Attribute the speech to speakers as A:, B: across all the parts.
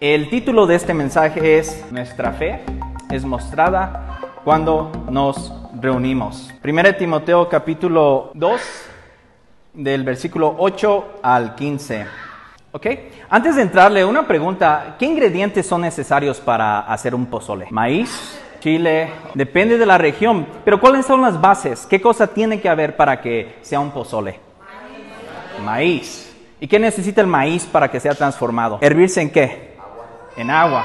A: El título de este mensaje es Nuestra fe es mostrada cuando nos reunimos. 1 Timoteo capítulo 2 del versículo 8 al 15. ¿Ok? Antes de entrarle, una pregunta. ¿Qué ingredientes son necesarios para hacer un pozole? ¿Maíz? Chile, depende de la región, pero ¿cuáles son las bases? ¿Qué cosa tiene que haber para que sea un pozole? Maíz. maíz. ¿Y qué necesita el maíz para que sea transformado? ¿Hervirse en qué? En agua.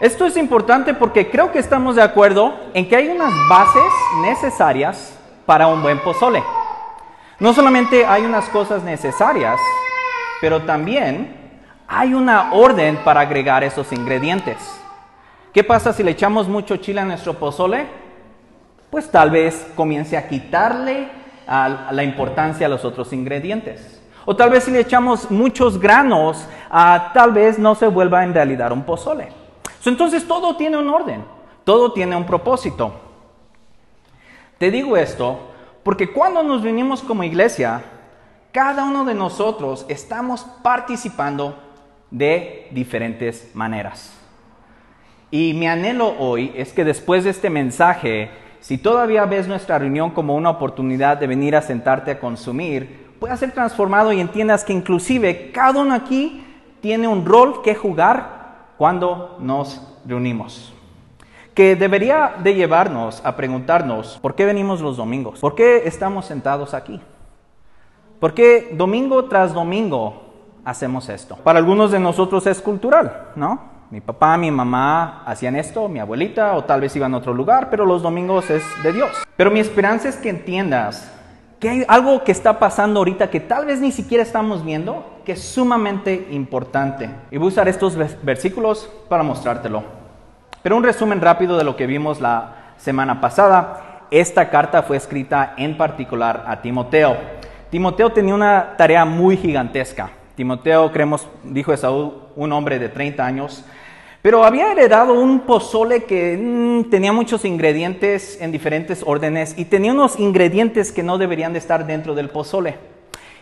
A: Esto es importante porque creo que estamos de acuerdo en que hay unas bases necesarias para un buen pozole. No solamente hay unas cosas necesarias, pero también hay una orden para agregar esos ingredientes. ¿Qué pasa si le echamos mucho chile a nuestro pozole? Pues tal vez comience a quitarle a la importancia a los otros ingredientes. O tal vez si le echamos muchos granos, tal vez no se vuelva en realidad un pozole. Entonces todo tiene un orden, todo tiene un propósito. Te digo esto porque cuando nos venimos como iglesia, cada uno de nosotros estamos participando de diferentes maneras. Y mi anhelo hoy es que después de este mensaje, si todavía ves nuestra reunión como una oportunidad de venir a sentarte a consumir, puedas ser transformado y entiendas que inclusive cada uno aquí tiene un rol que jugar cuando nos reunimos. Que debería de llevarnos a preguntarnos, ¿por qué venimos los domingos? ¿Por qué estamos sentados aquí? ¿Por qué domingo tras domingo hacemos esto? Para algunos de nosotros es cultural, ¿no? Mi papá, mi mamá hacían esto, mi abuelita, o tal vez iban a otro lugar, pero los domingos es de Dios. Pero mi esperanza es que entiendas que hay algo que está pasando ahorita que tal vez ni siquiera estamos viendo, que es sumamente importante. Y voy a usar estos versículos para mostrártelo. Pero un resumen rápido de lo que vimos la semana pasada. Esta carta fue escrita en particular a Timoteo. Timoteo tenía una tarea muy gigantesca. Timoteo, creemos, dijo Esaú, un hombre de 30 años, pero había heredado un pozole que mm, tenía muchos ingredientes en diferentes órdenes y tenía unos ingredientes que no deberían de estar dentro del pozole.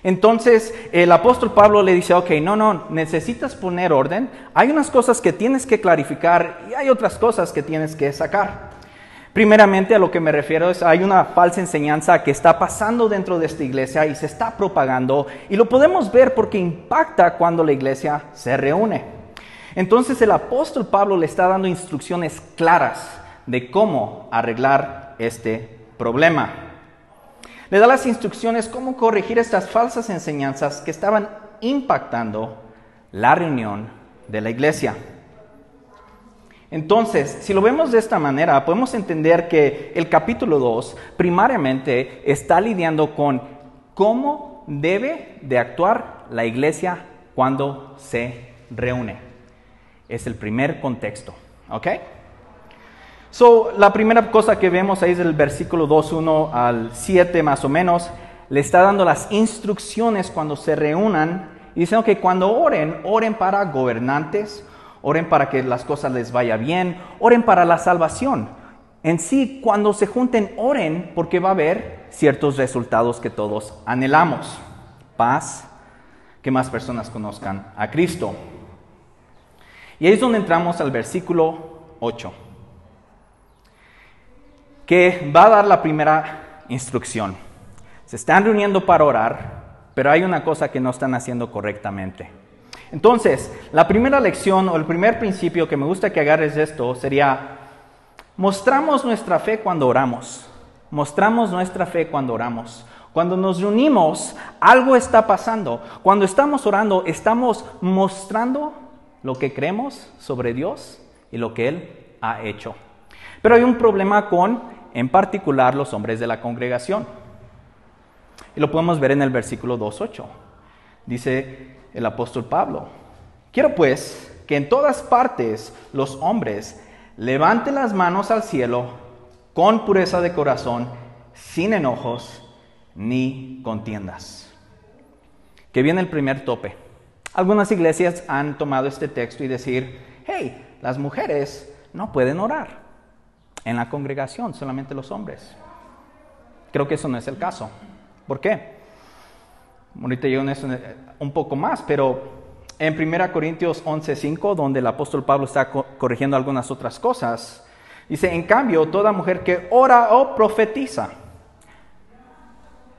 A: Entonces el apóstol Pablo le dice, ok, no, no, necesitas poner orden, hay unas cosas que tienes que clarificar y hay otras cosas que tienes que sacar. Primeramente a lo que me refiero es, hay una falsa enseñanza que está pasando dentro de esta iglesia y se está propagando y lo podemos ver porque impacta cuando la iglesia se reúne. Entonces el apóstol Pablo le está dando instrucciones claras de cómo arreglar este problema. Le da las instrucciones cómo corregir estas falsas enseñanzas que estaban impactando la reunión de la iglesia. Entonces, si lo vemos de esta manera, podemos entender que el capítulo 2 primariamente está lidiando con cómo debe de actuar la iglesia cuando se reúne es el primer contexto. ¿Ok? So, la primera cosa que vemos ahí es el versículo 2.1 al 7 más o menos. Le está dando las instrucciones cuando se reúnan y dicen que cuando oren, oren para gobernantes, oren para que las cosas les vaya bien, oren para la salvación. En sí, cuando se junten, oren porque va a haber ciertos resultados que todos anhelamos. Paz, que más personas conozcan a Cristo. Y ahí es donde entramos al versículo 8, que va a dar la primera instrucción. Se están reuniendo para orar, pero hay una cosa que no están haciendo correctamente. Entonces, la primera lección o el primer principio que me gusta que agarres esto sería, mostramos nuestra fe cuando oramos. Mostramos nuestra fe cuando oramos. Cuando nos reunimos, algo está pasando. Cuando estamos orando, estamos mostrando lo que creemos sobre Dios y lo que Él ha hecho. Pero hay un problema con, en particular, los hombres de la congregación. Y lo podemos ver en el versículo 2.8. Dice el apóstol Pablo, quiero pues que en todas partes los hombres levanten las manos al cielo con pureza de corazón, sin enojos ni contiendas. Que viene el primer tope. Algunas iglesias han tomado este texto y decir, hey, las mujeres no pueden orar en la congregación, solamente los hombres. Creo que eso no es el caso. ¿Por qué? Ahorita yo en eso un poco más, pero en 1 Corintios 11:5, donde el apóstol Pablo está corrigiendo algunas otras cosas, dice, en cambio, toda mujer que ora o profetiza.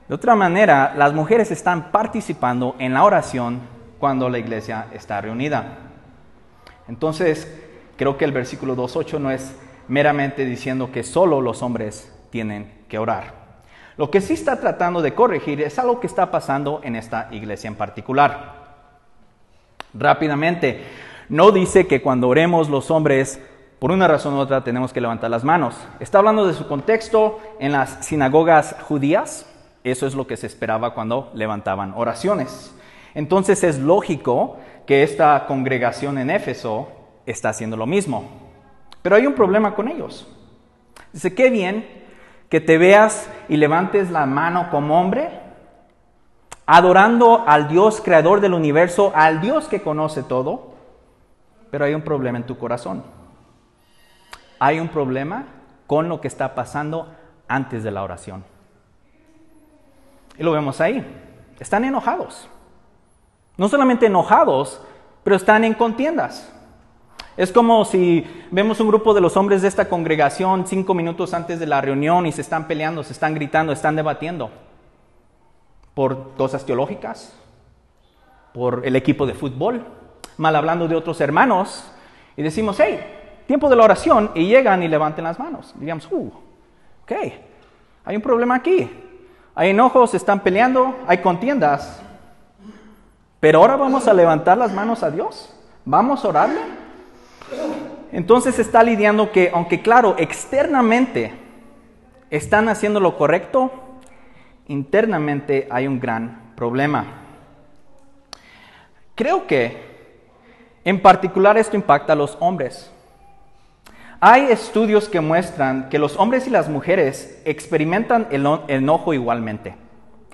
A: De otra manera, las mujeres están participando en la oración cuando la iglesia está reunida. Entonces, creo que el versículo 2.8 no es meramente diciendo que solo los hombres tienen que orar. Lo que sí está tratando de corregir es algo que está pasando en esta iglesia en particular. Rápidamente, no dice que cuando oremos los hombres, por una razón u otra, tenemos que levantar las manos. Está hablando de su contexto en las sinagogas judías. Eso es lo que se esperaba cuando levantaban oraciones. Entonces es lógico que esta congregación en Éfeso está haciendo lo mismo. Pero hay un problema con ellos. Dice, qué bien que te veas y levantes la mano como hombre, adorando al Dios creador del universo, al Dios que conoce todo, pero hay un problema en tu corazón. Hay un problema con lo que está pasando antes de la oración. Y lo vemos ahí. Están enojados. No solamente enojados, pero están en contiendas. Es como si vemos un grupo de los hombres de esta congregación cinco minutos antes de la reunión y se están peleando, se están gritando, están debatiendo por cosas teológicas, por el equipo de fútbol, mal hablando de otros hermanos, y decimos, hey, tiempo de la oración, y llegan y levanten las manos. Digamos, uh, ok, hay un problema aquí. Hay enojos, están peleando, hay contiendas. Pero ahora vamos a levantar las manos a Dios. Vamos a orarle. Entonces está lidiando que, aunque claro, externamente están haciendo lo correcto, internamente hay un gran problema. Creo que en particular esto impacta a los hombres. Hay estudios que muestran que los hombres y las mujeres experimentan el enojo igualmente,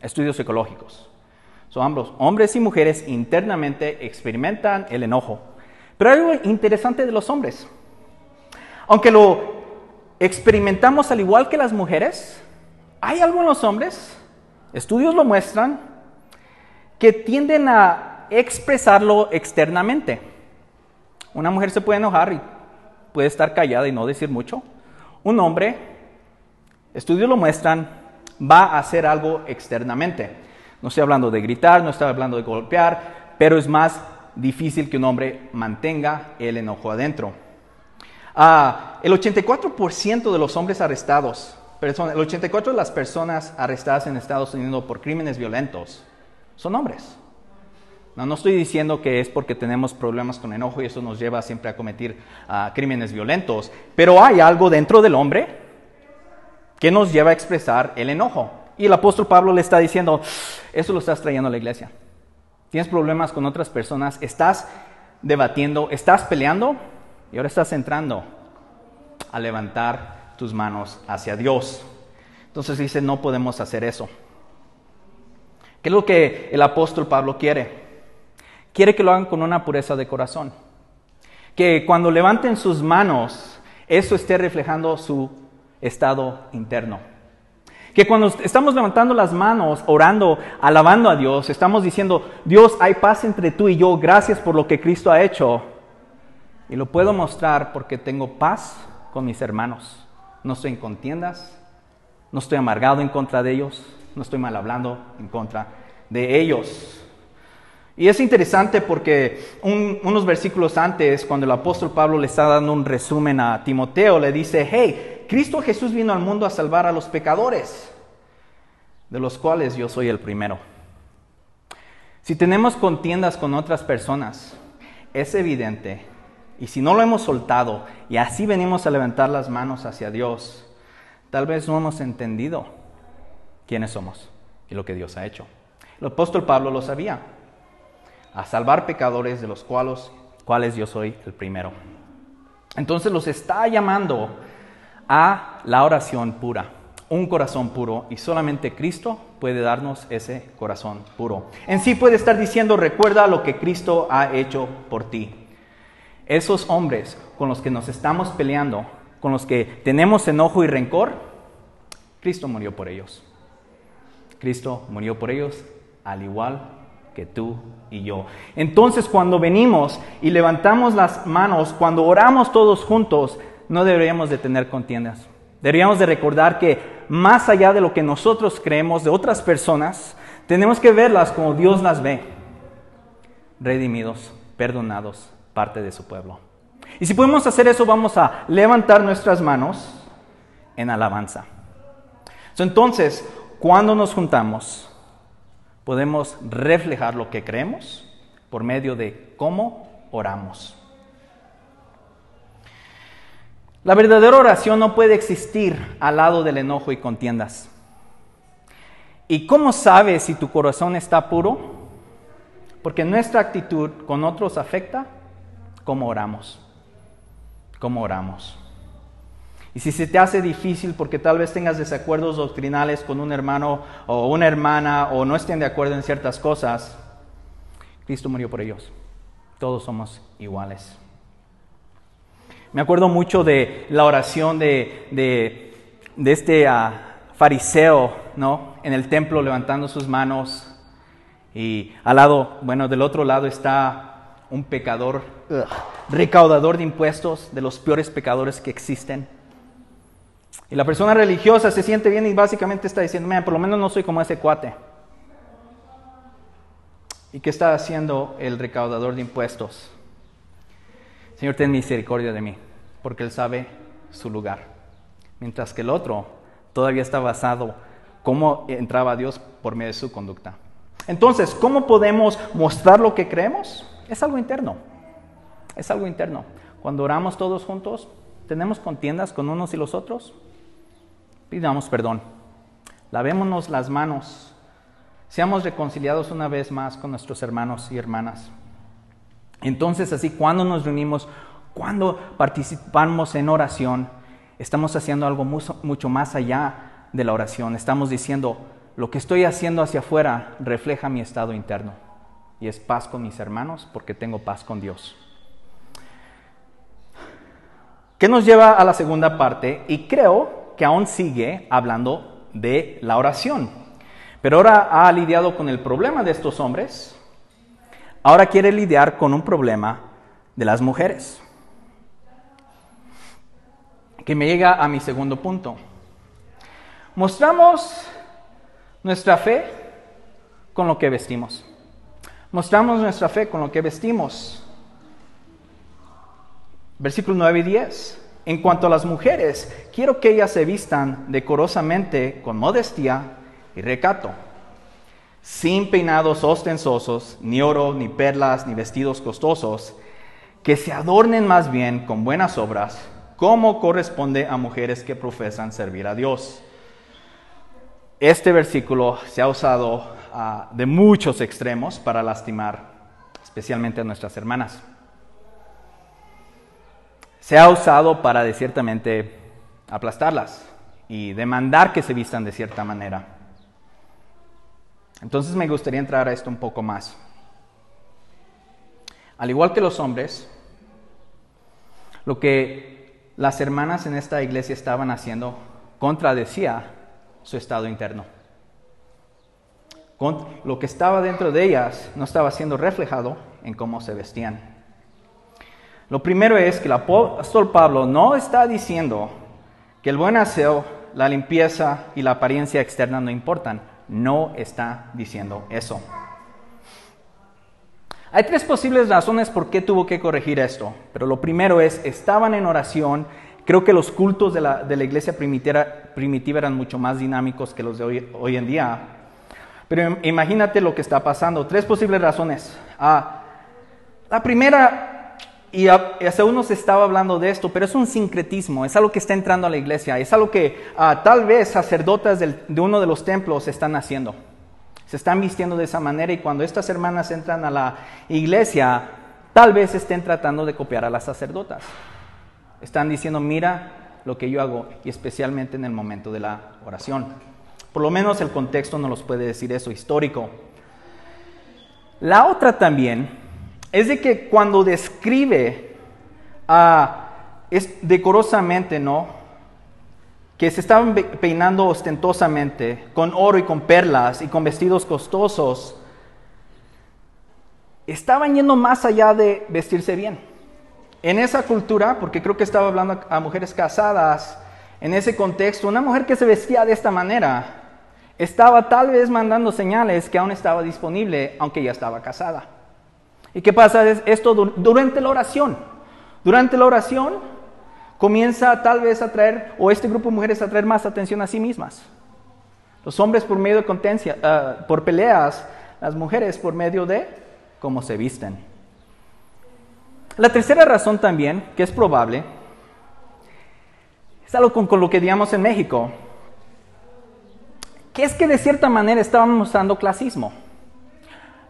A: estudios psicológicos. Son ambos, hombres y mujeres internamente experimentan el enojo. Pero hay algo interesante de los hombres. Aunque lo experimentamos al igual que las mujeres, hay algo en los hombres Estudios lo muestran que tienden a expresarlo externamente. Una mujer se puede enojar y puede estar callada y no decir mucho. Un hombre, estudios lo muestran, va a hacer algo externamente. No estoy hablando de gritar, no estoy hablando de golpear, pero es más difícil que un hombre mantenga el enojo adentro. Ah, el 84% de los hombres arrestados el 84 de las personas arrestadas en Estados Unidos por crímenes violentos son hombres. No, no estoy diciendo que es porque tenemos problemas con enojo y eso nos lleva siempre a cometer ah, crímenes violentos, pero hay algo dentro del hombre que nos lleva a expresar el enojo. Y el apóstol Pablo le está diciendo, eso lo estás trayendo a la iglesia. Tienes problemas con otras personas, estás debatiendo, estás peleando y ahora estás entrando a levantar tus manos hacia Dios. Entonces dice, no podemos hacer eso. ¿Qué es lo que el apóstol Pablo quiere? Quiere que lo hagan con una pureza de corazón. Que cuando levanten sus manos, eso esté reflejando su estado interno. Que cuando estamos levantando las manos, orando, alabando a Dios, estamos diciendo, Dios, hay paz entre tú y yo, gracias por lo que Cristo ha hecho. Y lo puedo mostrar porque tengo paz con mis hermanos no estoy en contiendas, no estoy amargado en contra de ellos, no estoy mal hablando en contra de ellos. Y es interesante porque unos versículos antes, cuando el apóstol Pablo le está dando un resumen a Timoteo, le dice, hey, Cristo Jesús vino al mundo a salvar a los pecadores, de los cuales yo soy el primero. Si tenemos contiendas con otras personas, es evidente y si no lo hemos soltado y así venimos a levantar las manos hacia Dios, tal vez no hemos entendido quiénes somos y lo que Dios ha hecho. El apóstol Pablo lo sabía, a salvar pecadores de los cuales, cuales yo soy el primero. Entonces los está llamando a la oración pura, un corazón puro, y solamente Cristo puede darnos ese corazón puro. En sí puede estar diciendo, recuerda lo que Cristo ha hecho por ti. Esos hombres con los que nos estamos peleando, con los que tenemos enojo y rencor, Cristo murió por ellos. Cristo murió por ellos al igual que tú y yo. Entonces cuando venimos y levantamos las manos, cuando oramos todos juntos, no deberíamos de tener contiendas. Deberíamos de recordar que más allá de lo que nosotros creemos de otras personas, tenemos que verlas como Dios las ve. Redimidos, perdonados, parte de su pueblo. Y si podemos hacer eso, vamos a levantar nuestras manos en alabanza. Entonces, cuando nos juntamos, podemos reflejar lo que creemos por medio de cómo oramos. La verdadera oración no puede existir al lado del enojo y contiendas. ¿Y cómo sabes si tu corazón está puro? Porque nuestra actitud con otros afecta cómo oramos. Cómo oramos. Y si se te hace difícil porque tal vez tengas desacuerdos doctrinales con un hermano o una hermana o no estén de acuerdo en ciertas cosas, Cristo murió por ellos. Todos somos iguales. Me acuerdo mucho de la oración de, de, este ah, fariseo, ¿no? En el templo levantando sus manos y al lado, bueno, del otro lado está un pecador, recaudador de impuestos, de los peores pecadores que existen. Y la persona religiosa se siente bien y básicamente está diciendo, por lo menos no soy como ese cuate. ¿Y qué está haciendo el recaudador de impuestos? Señor, ten misericordia de mí, porque Él sabe su lugar. Mientras que el otro todavía está basado cómo entraba Dios por medio de su conducta. Entonces, ¿cómo podemos mostrar lo que creemos? Es algo interno. Es algo interno. Cuando oramos todos juntos, ¿tenemos contiendas con unos y los otros? Pidamos perdón. Lavémonos las manos. Seamos reconciliados una vez más con nuestros hermanos y hermanas. Entonces, así, cuando nos reunimos, cuando participamos en oración, estamos haciendo algo mucho, más allá de la oración. Estamos diciendo, lo que estoy haciendo hacia afuera refleja mi estado interno. Y es paz con mis hermanos porque tengo paz con Dios. ¿Qué nos lleva a la segunda parte? Y creo que aún sigue hablando de la oración. Pero ahora ha lidiado con el problema de estos hombres. Ahora quiere lidiar con un problema de las mujeres. Que me llega a mi segundo punto. Mostramos nuestra fe con lo que vestimos. Mostramos nuestra fe con lo que vestimos. Versículos 9 y 10. En cuanto a las mujeres, quiero que ellas se vistan decorosamente con modestia y recato, sin peinados ostensosos, ni oro, ni perlas, ni vestidos costosos, que se adornen más bien con buenas obras, como corresponde a mujeres que profesan servir a Dios. Este versículo se ha usado ah, de muchos extremos para lastimar especialmente a nuestras hermanas se ha usado para de ciertamente aplastarlas y demandar que se vistan de cierta manera. Entonces me gustaría entrar a esto un poco más. Al igual que los hombres, lo que las hermanas en esta iglesia estaban haciendo contradecía su estado interno. Lo que estaba dentro de ellas no estaba siendo reflejado en cómo se vestían. Lo primero es que el apóstol Pablo no está diciendo que el buen aseo, la limpieza y la apariencia externa no importan. No está diciendo eso. Hay tres posibles razones por qué tuvo que corregir esto, pero lo primero es, estaban en oración, creo que los cultos de la, iglesia primitiva, eran mucho más dinámicos que los de hoy, hoy en día, pero imagínate lo que está pasando. Tres posibles razones. Ah, la primera y hace uno se estaba hablando de esto, pero es un sincretismo, es algo que está entrando a la iglesia, es algo que ah, tal vez sacerdotes de uno de los templos están haciendo. Se están vistiendo de esa manera y cuando estas hermanas entran a la iglesia, tal vez estén tratando de copiar a las sacerdotas. Están diciendo, mira lo que yo hago, y especialmente en el momento de la oración. Por lo menos el contexto no los puede decir eso, histórico. La otra también es de que cuando describe ah, es decorosamente, ¿no? Que se estaban peinando ostentosamente, con oro y con perlas y con vestidos costosos, estaban yendo más allá de vestirse bien. En esa cultura, porque creo que estaba hablando a mujeres casadas, en ese contexto, una mujer que se vestía de esta manera estaba tal vez mandando señales que aún estaba disponible, aunque ya estaba casada. ¿Y qué pasa? Esto durante la oración. Durante la oración comienza tal vez a traer, o este grupo de mujeres a traer más atención a sí mismas. Los hombres por medio de contencia, ah, por peleas, las mujeres por medio de cómo se visten. La tercera razón también, que es probable, es algo con, lo que digamos en México, que es que de cierta manera estábamos usando clasismo.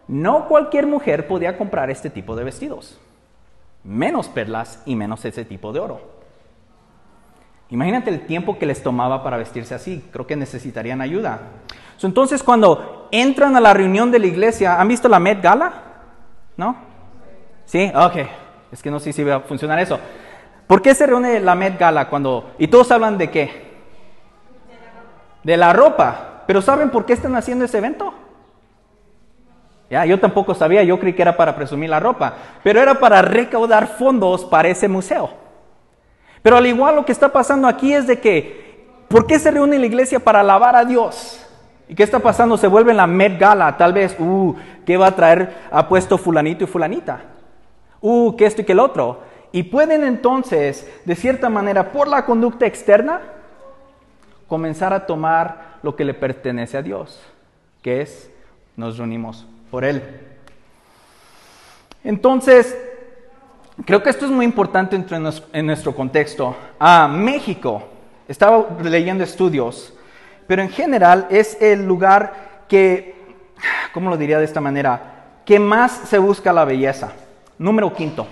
A: No cualquier mujer podía comprar este tipo de vestidos, menos perlas y menos ese tipo de oro. Imagínate el tiempo que les tomaba para vestirse así, creo que necesitarían ayuda. Entonces cuando entran a la reunión de la iglesia, ¿han visto la Met Gala? ¿No? Sí, ok, es que no sé si va a funcionar eso. ¿Por qué se reúne la Met Gala cuando... y todos hablan de qué? De la ropa. Pero ¿saben por qué están haciendo ese evento? Ya, yo tampoco sabía, yo creí que era para presumir la ropa, pero era para recaudar fondos para ese museo. Pero al igual lo que está pasando aquí es de que, ¿por qué se reúne la iglesia para alabar a Dios? ¿Y qué está pasando? Se vuelve la Met Gala, tal vez, uh, ¿qué va a traer a puesto fulanito y fulanita? Uh, que esto y que el otro. Y pueden entonces, de cierta manera, por la conducta externa, comenzar a tomar lo que le pertenece a Dios, que es nos reunimos por Él. Entonces, creo que esto es muy importante en nuestro contexto. A México, estaba leyendo estudios, pero en general es el lugar que, ¿cómo lo diría de esta manera? Que más se busca la belleza. Número quinto,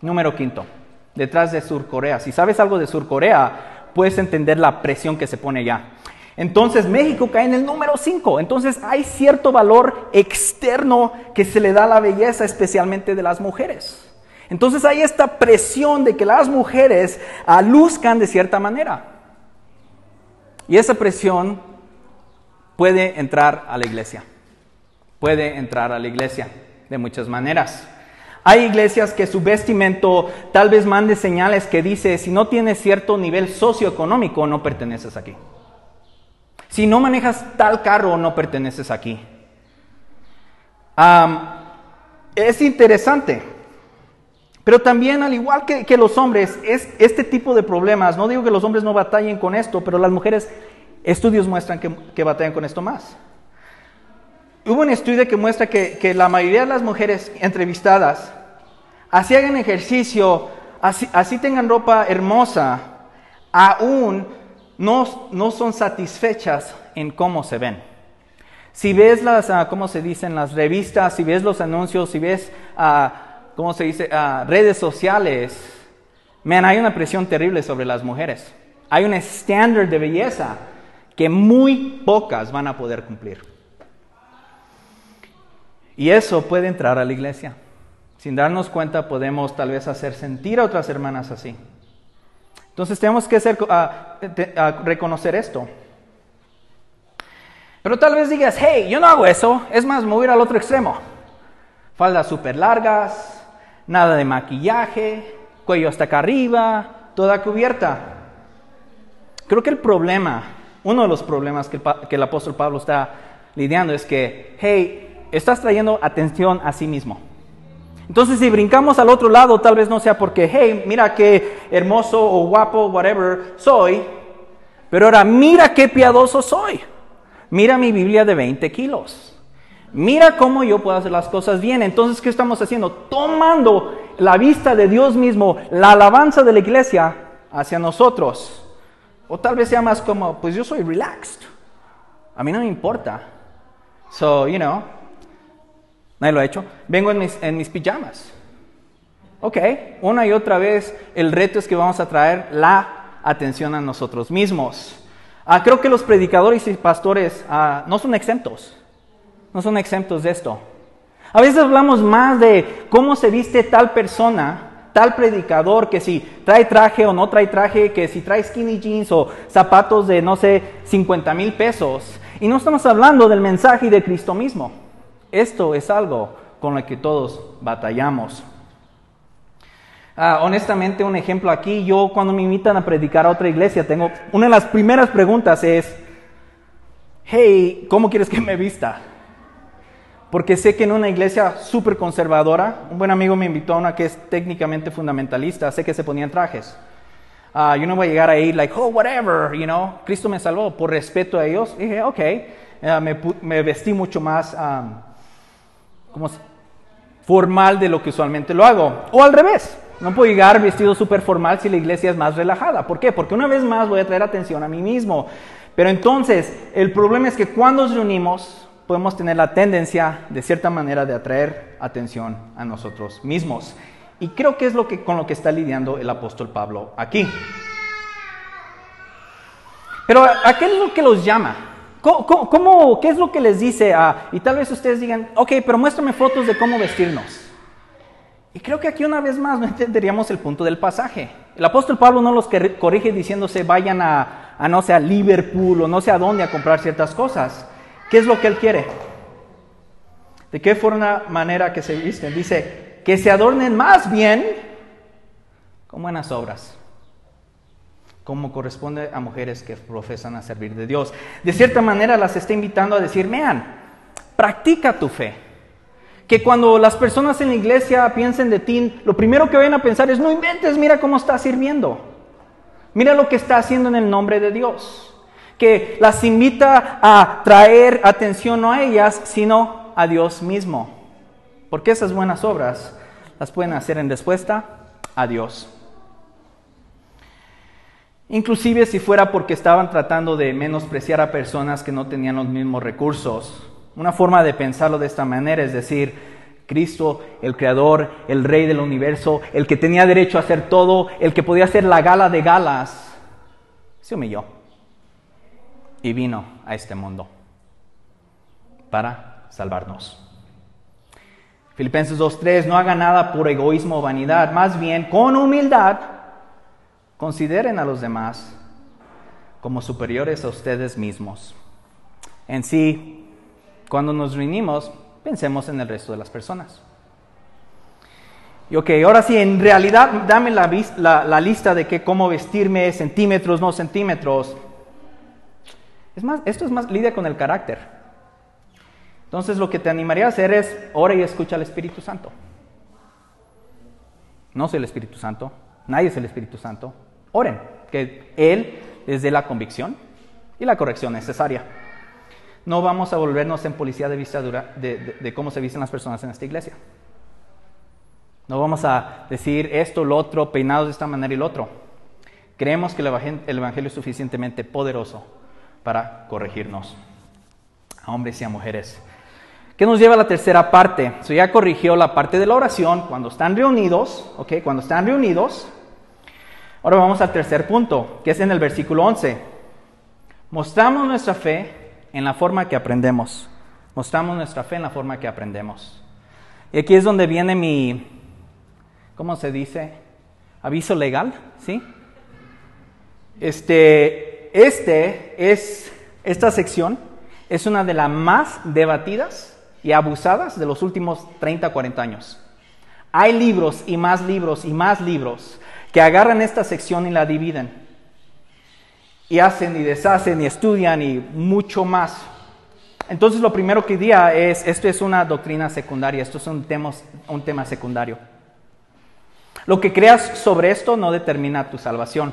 A: número quinto, detrás de Sur Corea. Si sabes algo de Sur Corea, puedes entender la presión que se pone allá. Entonces México cae en el número 5. Entonces hay cierto valor externo que se le da a la belleza, especialmente de las mujeres. Entonces hay esta presión de que las mujeres aluzcan de cierta manera. Y esa presión puede entrar a la iglesia. Puede entrar a la iglesia de muchas maneras. Hay iglesias que su vestimento tal vez mande señales que dice, si no tienes cierto nivel socioeconómico, no perteneces aquí. Si no manejas tal carro, no perteneces aquí. es interesante. Pero también, al igual que, los hombres, es este tipo de problemas, no digo que los hombres no batallen con esto, pero las mujeres, estudios muestran que, batallan con esto más. Hubo un estudio que muestra que, que la mayoría de las mujeres entrevistadas, así hagan ejercicio, así, así tengan ropa hermosa, aún no, son satisfechas en cómo se ven. Si ves las, uh, ¿cómo se dicen? Las revistas, si ves los anuncios, si ves, uh, ¿cómo se dice? Uh, redes sociales, man, hay una presión terrible sobre las mujeres. Hay un estándar de belleza que muy pocas van a poder cumplir. Y eso puede entrar a la iglesia. Sin darnos cuenta podemos tal vez hacer sentir a otras hermanas así. Entonces tenemos que reconocer esto. Pero tal vez digas, hey, yo no hago eso, es más, me voy al otro extremo. Faldas súper largas, nada de maquillaje, cuello hasta acá arriba, toda cubierta. Creo que el problema, uno de los problemas que el apóstol Pablo está lidiando es que, hey, estás trayendo atención a sí mismo. Entonces, si brincamos al otro lado, tal vez no sea porque, hey, mira qué hermoso o guapo, whatever soy, pero ahora mira qué piadoso soy. Mira mi Biblia de 20 kilos. Mira cómo yo puedo hacer las cosas bien. Entonces, ¿qué estamos haciendo? Tomando la vista de Dios mismo, la alabanza de la iglesia hacia nosotros. O tal vez sea más como, pues yo soy relaxed. A mí no me importa. So, you know, Nadie lo ha hecho. Vengo en mis, en mis pijamas. Ok, una y otra vez el reto es que vamos a traer la atención a nosotros mismos. Ah, creo que los predicadores y pastores ah, no son exentos. No son exentos de esto. A veces hablamos más de cómo se viste tal persona, tal predicador, que si trae traje o no trae traje, que si trae skinny jeans o zapatos de, no sé, 50 mil pesos. Y no estamos hablando del mensaje de Cristo mismo. Esto es algo con la que todos batallamos. Ah, honestamente, un ejemplo aquí, yo cuando me invitan a predicar a otra iglesia, tengo una de las primeras preguntas es, hey, ¿cómo quieres que me vista? Porque sé que en una iglesia súper conservadora, un buen amigo me invitó a una que es técnicamente fundamentalista, sé que se ponían trajes. Ah, yo no voy a llegar ahí like, oh, whatever, you know, Cristo me salvó por respeto a ellos. dije, ok, ah, me, vestí mucho más como formal de lo que usualmente lo hago. O al revés, no puedo llegar vestido súper formal si la iglesia es más relajada. ¿Por qué? Porque una vez más voy a traer atención a mí mismo. Pero entonces, el problema es que cuando nos reunimos, podemos tener la tendencia, de cierta manera, de atraer atención a nosotros mismos. Y creo que es lo que, con lo que está lidiando el apóstol Pablo aquí. Pero ¿a qué es lo que los llama? ¿Cómo, qué es lo que les dice? y tal vez ustedes digan, ok, pero muéstrame fotos de cómo vestirnos. Y creo que aquí una vez más no entenderíamos el punto del pasaje. El apóstol Pablo no los corrige diciéndose vayan a, no sé, a Liverpool o no sé a dónde a comprar ciertas cosas. ¿Qué es lo que él quiere? ¿De qué forma manera que se visten? Dice, que se adornen más bien con buenas obras, como corresponde a mujeres que profesan a servir de Dios. De cierta manera las está invitando a decir, vean, practica tu fe que cuando las personas en la iglesia piensen de ti, lo primero que vayan a pensar es, no inventes, mira cómo está sirviendo. Mira lo que está haciendo en el nombre de Dios. Que las invita a traer atención no a ellas, sino a Dios mismo. Porque esas buenas obras las pueden hacer en respuesta a Dios. Inclusive si fuera porque estaban tratando de menospreciar a personas que no tenían los mismos recursos una forma de pensarlo de esta manera es decir, Cristo, el Creador, el Rey del universo, el que tenía derecho a hacer todo, el que podía hacer la gala de galas, se humilló y vino a este mundo para salvarnos. Filipenses 2.3, no haga nada por egoísmo o vanidad, más bien con humildad consideren a los demás como superiores a ustedes mismos. En sí, cuando nos reunimos, pensemos en el resto de las personas. Y ok, ahora sí, en realidad dame la, lista de que cómo vestirme, centímetros, no centímetros. Es más, esto es más, lidia con el carácter. Entonces lo que te animaría a hacer es, ora y escucha al Espíritu Santo. No soy el Espíritu Santo, nadie es el Espíritu Santo. Oren, que Él les dé la convicción y la corrección necesaria. No vamos a volvernos en policía de vista de, de, cómo se visten las personas en esta iglesia. No vamos a decir esto, lo otro, peinados de esta manera y lo otro. Creemos que el Evangelio, es suficientemente poderoso para corregirnos a hombres y a mujeres. ¿Qué nos lleva a la tercera parte? So ya corrigió la parte de la oración cuando están reunidos, ¿ok? Cuando están reunidos. Ahora vamos al tercer punto, que es en el versículo 11. Mostramos nuestra fe en la forma que aprendemos. Mostramos nuestra fe en la forma que aprendemos. Y aquí es donde viene mi, ¿cómo se dice? Aviso legal, ¿sí? Este, este es, esta sección es una de las más debatidas y abusadas de los últimos 30, 40 años. Hay libros y más libros y más libros que agarran esta sección y la dividen y hacen y deshacen y estudian y mucho más. Entonces lo primero que diría es, esto es una doctrina secundaria, esto es un tema, un tema secundario. Lo que creas sobre esto no determina tu salvación.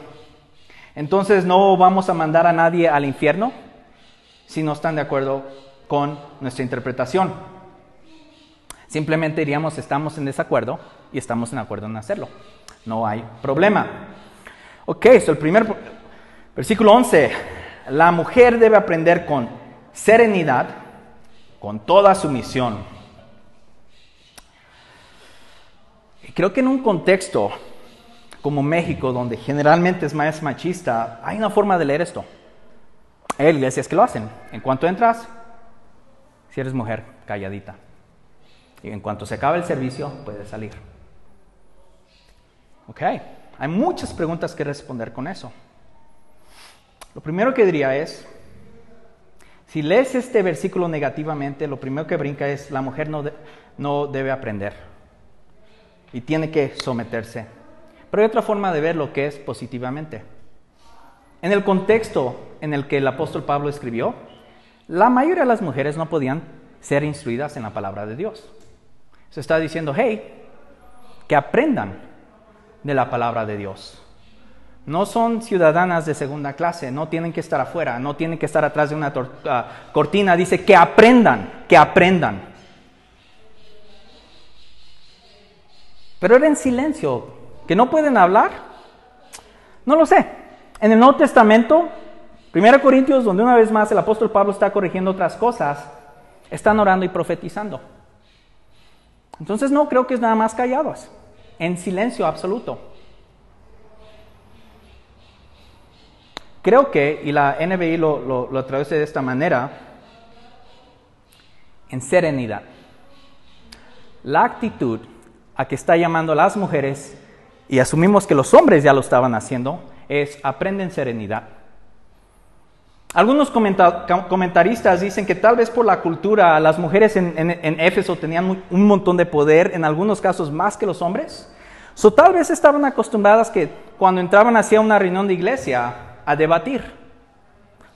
A: Entonces no vamos a mandar a nadie al infierno si no están de acuerdo con nuestra interpretación. Simplemente diríamos, estamos en desacuerdo y estamos en acuerdo en hacerlo. No hay problema. Ok, so el primer Versículo 11. La mujer debe aprender con serenidad, con toda sumisión. Creo que en un contexto como México, donde generalmente es más machista, hay una forma de leer esto. Hay iglesias que lo hacen. En cuanto entras, si eres mujer, calladita. Y en cuanto se acaba el servicio, puedes salir. Ok, hay muchas preguntas que responder con eso. Lo primero que diría es, Si lees este versículo negativamente, lo primero que brinca es la mujer no, no debe aprender y tiene que someterse. Pero hay otra forma de ver lo que es positivamente. En el contexto en el que el apóstol Pablo escribió, la mayoría de las mujeres no podían ser instruidas en la palabra de Dios. Se está diciendo, hey, que aprendan de la palabra de Dios. No son ciudadanas de segunda clase, no tienen que estar afuera, no tienen que estar atrás de una uh, cortina. Dice que aprendan, que aprendan. Pero era en silencio, que no pueden hablar. No lo sé. En el Nuevo Testamento, 1 Corintios, donde una vez más el apóstol Pablo está corrigiendo otras cosas, están orando y profetizando. Entonces no creo que es nada más callados, en silencio absoluto. Creo que, y la NBI lo, lo, traduce de esta manera, en serenidad. La actitud a que está llamando a las mujeres, y asumimos que los hombres ya lo estaban haciendo, es aprenden serenidad. Algunos comentaristas dicen que tal vez por la cultura las mujeres en, Éfeso tenían un montón de poder, en algunos casos más que los hombres. So, tal vez estaban acostumbradas que cuando entraban hacia una reunión de iglesia, a debatir.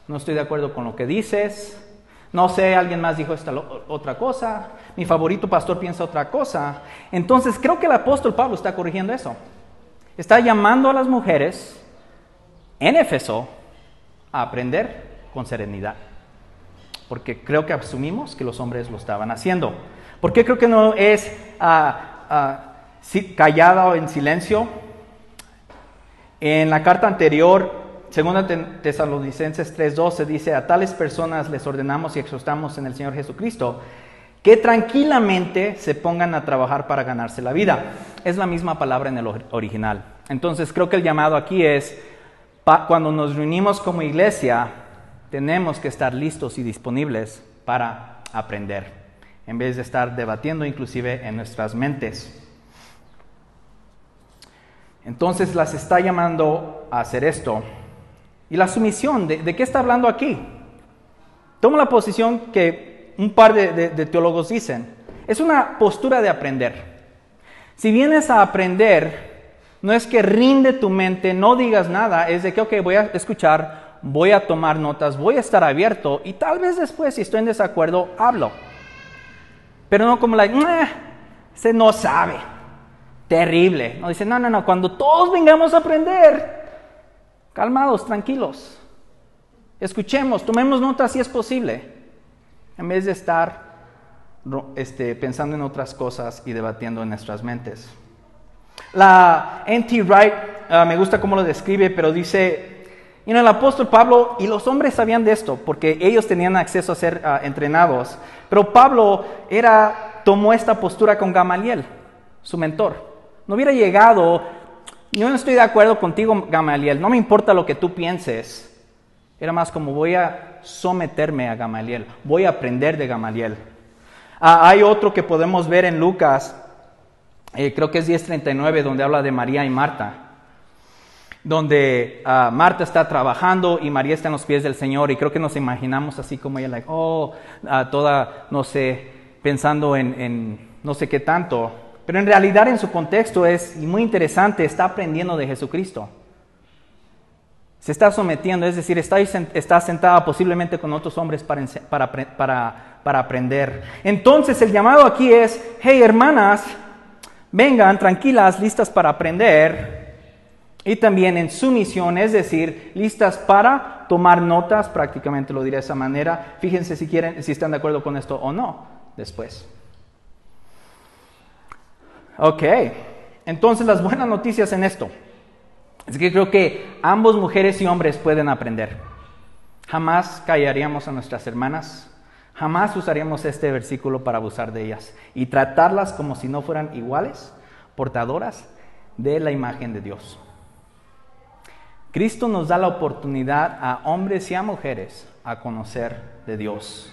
A: No estoy de acuerdo con lo que dices. No sé, alguien más dijo esta otra cosa. Mi favorito pastor piensa otra cosa. Entonces creo que el apóstol Pablo está corrigiendo eso. Está llamando a las mujeres en Éfeso a aprender con serenidad. Porque creo que asumimos que los hombres lo estaban haciendo. ¿Por qué creo que no es ah, callada o en silencio? En la carta anterior Segunda Tesalonicenses 3:12 dice, a tales personas les ordenamos y exhortamos en el Señor Jesucristo que tranquilamente se pongan a trabajar para ganarse la vida. Es la misma palabra en el original. Entonces creo que el llamado aquí es, cuando nos reunimos como iglesia, tenemos que estar listos y disponibles para aprender, en vez de estar debatiendo inclusive en nuestras mentes. Entonces las está llamando a hacer esto. Y la sumisión, ¿de, qué está hablando aquí? Toma la posición que un par de, teólogos dicen. Es una postura de aprender. Si vienes a aprender, no es que rinde tu mente, no digas nada, es de que, ok, voy a escuchar, voy a tomar notas, voy a estar abierto y tal vez después, si estoy en desacuerdo, hablo. Pero no como la, se no sabe, terrible. No dice, no, no, no, cuando todos vengamos a aprender, Calmados, tranquilos. Escuchemos, tomemos nota si es posible, en vez de estar este, pensando en otras cosas y debatiendo en nuestras mentes. La N.T. Wright, ah, me gusta cómo lo describe, pero dice, y el apóstol Pablo, y los hombres sabían de esto, porque ellos tenían acceso a ser ah, entrenados, pero Pablo era, tomó esta postura con Gamaliel, su mentor. No hubiera llegado yo no estoy de acuerdo contigo, Gamaliel, no me importa lo que tú pienses. Era más como voy a someterme a Gamaliel, voy a aprender de Gamaliel. Ah, hay otro que podemos ver en Lucas, eh, creo que es 10.39, donde habla de María y Marta donde ah, Marta está trabajando y María está en los pies del Señor y creo que nos imaginamos así como ella, oh, ah, toda, no sé, pensando en no sé qué tanto. Pero en realidad en su contexto es muy interesante, está aprendiendo de Jesucristo. Se está sometiendo, es decir, está, está sentada posiblemente con otros hombres para, para, para aprender. Entonces el llamado aquí es, hey hermanas, vengan tranquilas, listas para aprender. Y también en su misión, es decir, listas para tomar notas, prácticamente lo diré de esa manera. Fíjense si quieren, si están de acuerdo con esto o no después. Ok, entonces las buenas noticias en esto es que creo que ambos mujeres y hombres pueden aprender. Jamás callaríamos a nuestras hermanas, jamás usaríamos este versículo para abusar de ellas y tratarlas como si no fueran iguales, portadoras de la imagen de Dios. Cristo nos da la oportunidad a hombres y a mujeres a conocer de Dios.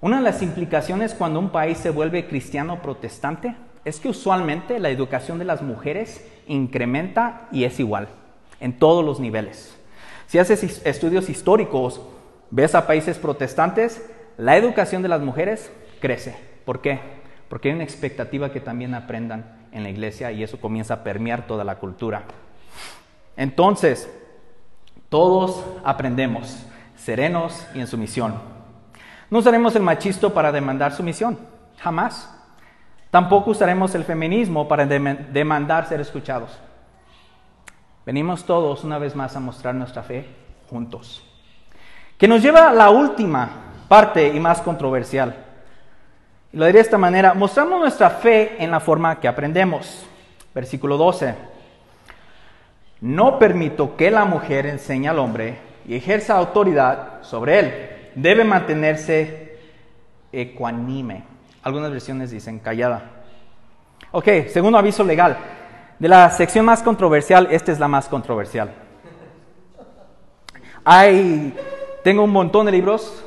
A: Una de las implicaciones cuando un país se vuelve cristiano protestante es que usualmente la educación de las mujeres incrementa y es igual en todos los niveles. Si haces estudios históricos, ves a países protestantes, la educación de las mujeres crece. ¿Por qué? Porque hay una expectativa que también aprendan en la iglesia y eso comienza a permear toda la cultura. Entonces, todos aprendemos, serenos y en sumisión. No usaremos el machisto para demandar sumisión, jamás. Tampoco usaremos el feminismo para demandar ser escuchados. Venimos todos una vez más a mostrar nuestra fe juntos. Que nos lleva a la última parte y más controversial. Lo diré de esta manera, mostramos nuestra fe en la forma que aprendemos. Versículo 12. No permito que la mujer enseñe al hombre y ejerza autoridad sobre él. Debe mantenerse ecuanime. Algunas versiones dicen callada. Ok, segundo aviso legal. De la sección más controversial, esta es la más controversial. Hay, tengo un montón de libros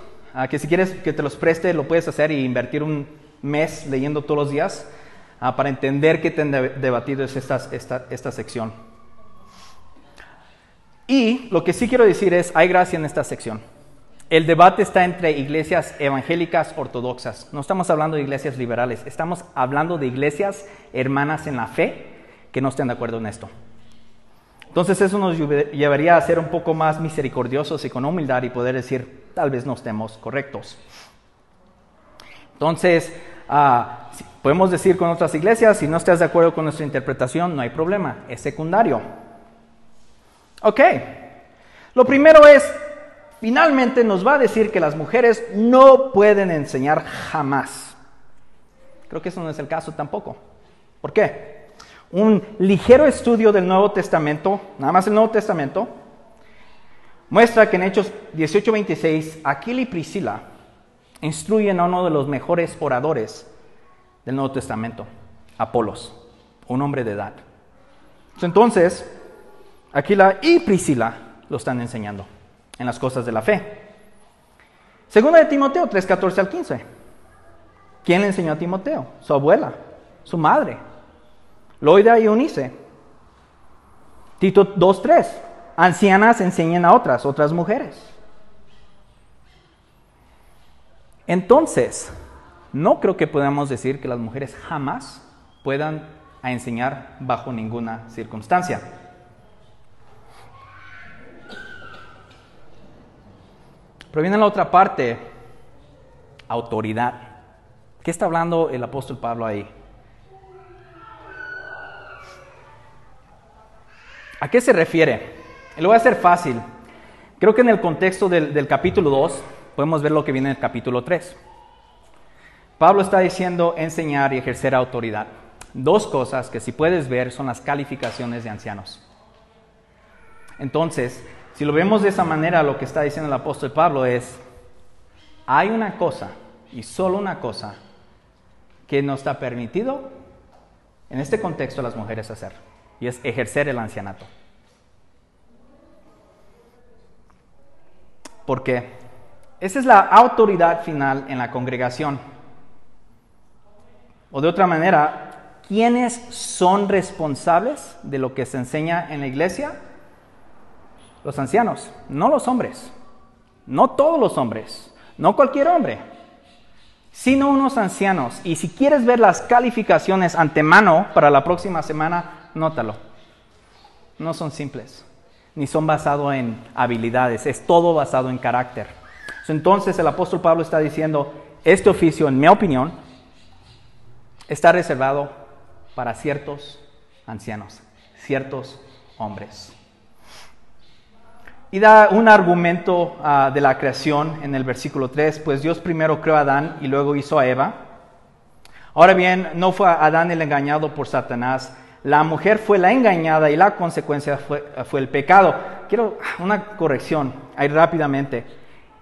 A: que si quieres que te los preste, lo puedes hacer y invertir un mes leyendo todos los días ah, para entender qué tan debatido es esta, esta, esta sección. Y lo que sí quiero decir es, hay gracia en esta sección. El debate está entre iglesias evangélicas ortodoxas. No estamos hablando de iglesias liberales, estamos hablando de iglesias hermanas en la fe que no estén de acuerdo en esto. Entonces eso nos llevaría a ser un poco más misericordiosos y con humildad y poder decir, tal vez no estemos correctos. Entonces, ah, podemos decir con otras iglesias, si no estás de acuerdo con nuestra interpretación, no hay problema, es secundario. Ok, lo primero es, finalmente nos va a decir que las mujeres no pueden enseñar jamás. Creo que eso no es el caso tampoco. ¿Por qué? un ligero estudio del Nuevo Testamento, nada más el Nuevo Testamento, muestra que en Hechos 18:26, Aquila y Priscila instruyen a uno de los mejores oradores del Nuevo Testamento, Apolos, un hombre de edad. Entonces, Aquila y Priscila lo están enseñando en las cosas de la fe. Segunda de Timoteo 3:14 al 15. ¿Quién le enseñó a Timoteo? Su abuela, su madre. Loida y Eunice. Tito 2.3. Ancianas enseñan a otras, otras mujeres. Entonces, no creo que podamos decir que las mujeres jamás puedan enseñar bajo ninguna circunstancia. Pero viene la otra parte, autoridad. ¿Qué está hablando el apóstol Pablo ahí? ¿A qué se refiere? lo voy a hacer fácil. Creo que en el contexto del, capítulo 2 podemos ver lo que viene en el capítulo 3. Pablo está diciendo enseñar y ejercer autoridad. Dos cosas que si puedes ver son las calificaciones de ancianos. Entonces, si lo vemos de esa manera, lo que está diciendo el apóstol Pablo es, hay una cosa, y solo una cosa, que no está permitido en este contexto a las mujeres hacer y es ejercer el ancianato. Porque esa es la autoridad final en la congregación. O de otra manera, ¿quiénes son responsables de lo que se enseña en la iglesia? Los ancianos, no los hombres. No todos los hombres, no cualquier hombre, sino unos ancianos. Y si quieres ver las calificaciones antemano para la próxima semana, nótalo. No son simples, ni son basados en habilidades, es todo basado en carácter. Entonces el apóstol Pablo está diciendo, este oficio, en mi opinión, está reservado para ciertos ancianos, ciertos hombres. Y da un argumento ah, de la creación en el versículo 3, pues Dios primero creó a Adán y luego hizo a Eva. Ahora bien, no fue Adán el engañado por Satanás, la mujer fue la engañada y la consecuencia fue, el pecado. Quiero una corrección ahí rápidamente.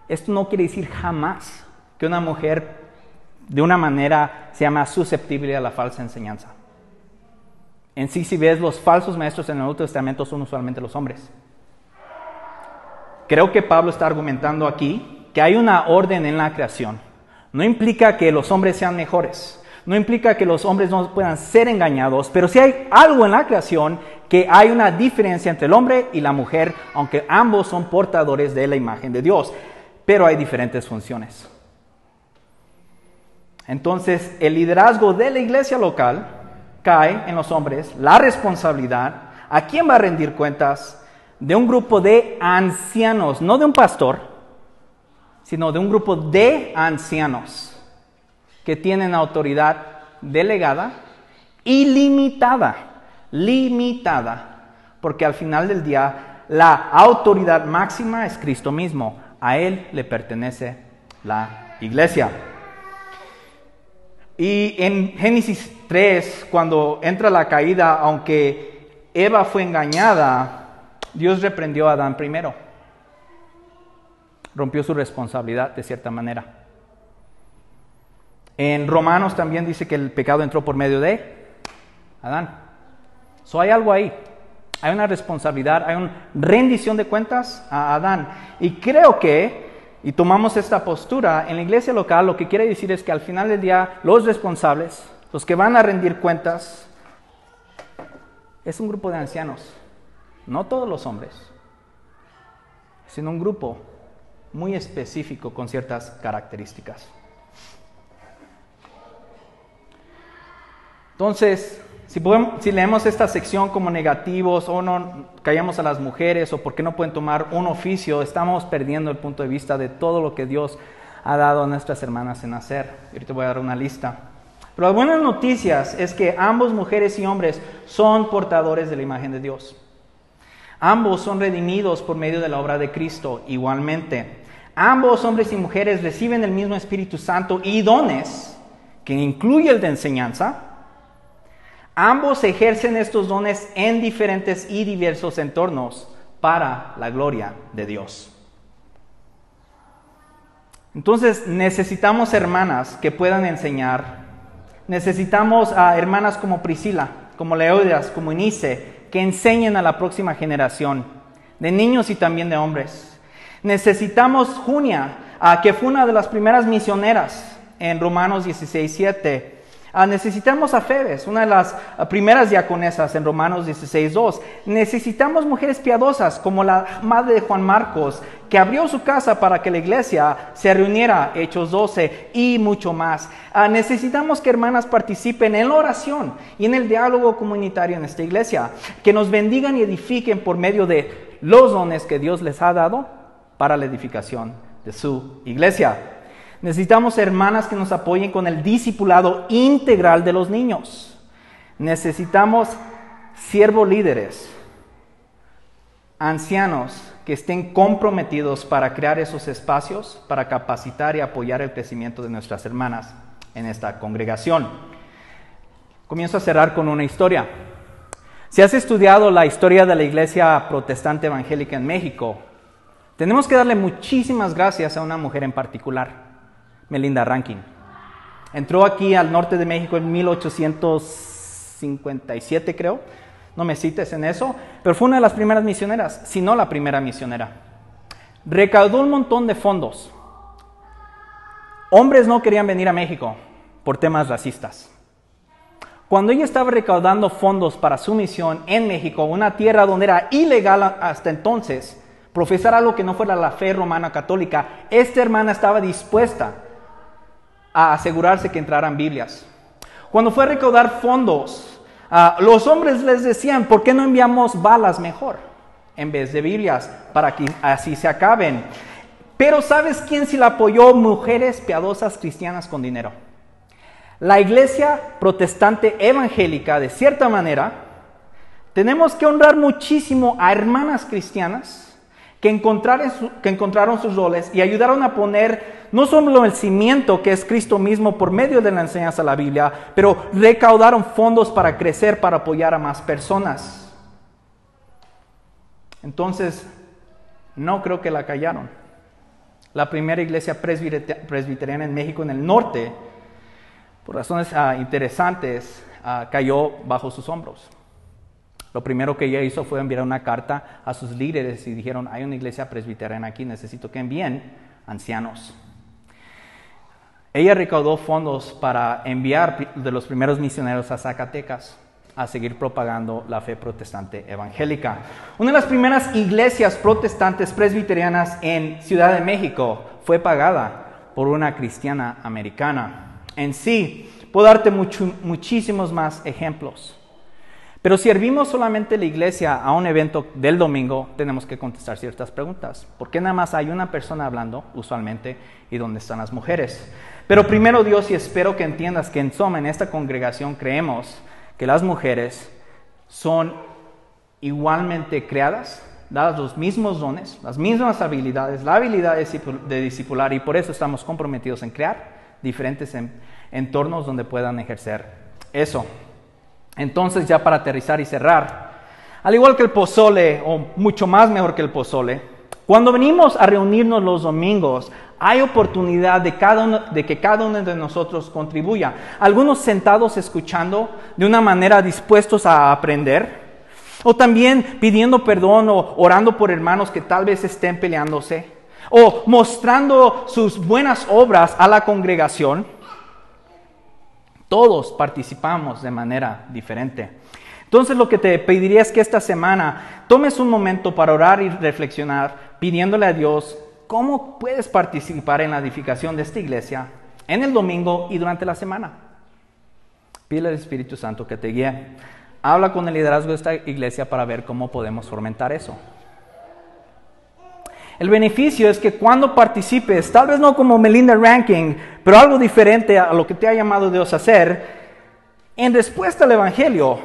A: Esto no quiere decir jamás que una mujer de una manera sea más susceptible a la falsa enseñanza. En sí, si ves, los falsos maestros en el Nuevo Testamento son usualmente los hombres. Creo que Pablo está argumentando aquí que hay una orden en la creación. No implica que los hombres sean mejores no implica que los hombres no puedan ser engañados, pero si hay algo en la creación que hay una diferencia entre el hombre y la mujer, aunque ambos son portadores de la imagen de Dios. pero hay diferentes funciones. Entonces, el liderazgo de la iglesia local cae en los hombres, la responsabilidad, ¿a quién va a rendir cuentas? De un grupo de ancianos, no de un pastor, sino de un grupo de ancianos que tienen autoridad delegada y limitada, limitada, porque al final del día la autoridad máxima es Cristo mismo, a Él le pertenece la iglesia. Y en Génesis 3, cuando entra la caída, aunque Eva fue engañada, Dios reprendió a Adán primero. Rompió su responsabilidad de cierta manera. En Romanos también dice que el pecado entró por medio de Adán. So hay algo ahí. Hay una responsabilidad, hay una rendición de cuentas a Adán. Y creo que y tomamos esta postura, en la iglesia local lo que quiere decir es que al final del día los responsables, los que van a rendir cuentas, es un grupo de ancianos, no todos los hombres, sino un grupo muy específico con ciertas características. Entonces, si, leemos esta sección como negativos o no callamos a las mujeres o por qué no pueden tomar un oficio, estamos perdiendo el punto de vista de todo lo que Dios ha dado a nuestras hermanas en hacer. Y ahorita voy a dar una lista. Pero las buenas noticias es que ambos, mujeres y hombres, son portadores de la imagen de Dios. Ambos son redimidos por medio de la obra de Cristo igualmente. Ambos, hombres y mujeres, reciben el mismo Espíritu Santo y dones, que incluye el de enseñanza, Ambos ejercen estos dones en diferentes y diversos entornos para la gloria de Dios. Entonces necesitamos hermanas que puedan enseñar. Necesitamos a hermanas como Priscila, como Leoidas, como Inice, que enseñen a la próxima generación, de niños y también de hombres. Necesitamos Junia, que fue una de las primeras misioneras en Romanos 16, 7 Ah, necesitamos a Febes, una de las ah, primeras diaconesas en Romanos 16.2. Necesitamos mujeres piadosas como la madre de Juan Marcos, que abrió su casa para que la iglesia se reuniera, Hechos 12, y mucho más. Ah, necesitamos que hermanas participen en la oración y en el diálogo comunitario en esta iglesia, que nos bendigan y edifiquen por medio de los dones que Dios les ha dado para la edificación de su iglesia. Necesitamos hermanas que nos apoyen con el discipulado integral de los niños. Necesitamos siervos líderes, ancianos que estén comprometidos para crear esos espacios, para capacitar y apoyar el crecimiento de nuestras hermanas en esta congregación. Comienzo a cerrar con una historia. Si has estudiado la historia de la iglesia protestante evangélica en México, tenemos que darle muchísimas gracias a una mujer en particular. Melinda Rankin. Entró aquí al norte de México en 1857, creo. No me cites en eso, pero fue una de las primeras misioneras, si no la primera misionera. Recaudó un montón de fondos. Hombres no querían venir a México por temas racistas. Cuando ella estaba recaudando fondos para su misión en México, una tierra donde era ilegal hasta entonces profesar algo que no fuera la fe romana católica, esta hermana estaba dispuesta a asegurarse que entraran Biblias. Cuando fue a recaudar fondos, ah, los hombres les decían, ¿por qué no enviamos balas mejor en vez de Biblias para que así se acaben? Pero ¿sabes quién sí la apoyó? Mujeres piadosas cristianas con dinero. La iglesia protestante evangélica, de cierta manera, tenemos que honrar muchísimo a hermanas cristianas que encontraron, sus roles y ayudaron a poner no solo el cimiento que es Cristo mismo por medio de la enseñanza de la Biblia, pero recaudaron fondos para crecer, para apoyar a más personas. Entonces, no creo que la callaron. La primera iglesia presbiteriana en México, en el norte, por razones ah, interesantes, ah, cayó bajo sus hombros. Lo primero que ella hizo fue enviar una carta a sus líderes y dijeron, hay una iglesia presbiteriana aquí, necesito que envíen ancianos. Ella recaudó fondos para enviar de los primeros misioneros a Zacatecas. a seguir propagando la fe protestante evangélica. Una de las primeras iglesias protestantes presbiterianas en Ciudad de México fue pagada por una cristiana americana. En sí, puedo darte muchísimos más ejemplos. Pero si servimos solamente la iglesia a un evento del domingo, tenemos que contestar ciertas preguntas. ¿Por qué nada más hay una persona hablando, usualmente, y dónde están las mujeres? Pero primero Dios, y espero que entiendas que en Soma, en esta congregación, creemos que las mujeres son igualmente creadas, dadas los mismos dones, las mismas habilidades, la habilidad de discipular, y por eso estamos comprometidos en crear diferentes entornos donde puedan ejercer eso. Entonces, ya para aterrizar y cerrar, al igual que el pozole, o mucho más mejor que el pozole, cuando venimos a reunirnos los domingos, hay oportunidad de, cada de que cada uno de nosotros contribuya. Algunos sentados escuchando de una manera dispuestos a aprender, o también pidiendo perdón o orando por hermanos que tal vez estén peleándose, o mostrando sus buenas obras a la congregación. Todos participamos de manera diferente. Entonces lo que te pediría es que esta semana tomes un momento para orar y reflexionar, pidiéndole a Dios cómo puedes participar en la edificación de esta iglesia en el domingo y durante la semana. Pide al Espíritu Santo que te guíe. Habla con el liderazgo de esta iglesia para ver cómo podemos fomentar eso. El beneficio es que cuando participes, tal vez no como Melinda Ranking, pero algo diferente a lo que te ha llamado Dios a hacer, en respuesta al Evangelio,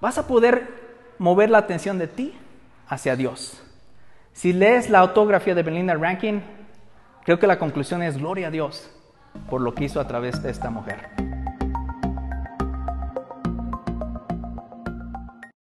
A: vas a poder mover la atención de ti hacia Dios. Si lees la autografía de Belinda Rankin, creo que la conclusión es gloria a Dios por lo que hizo a través de esta mujer.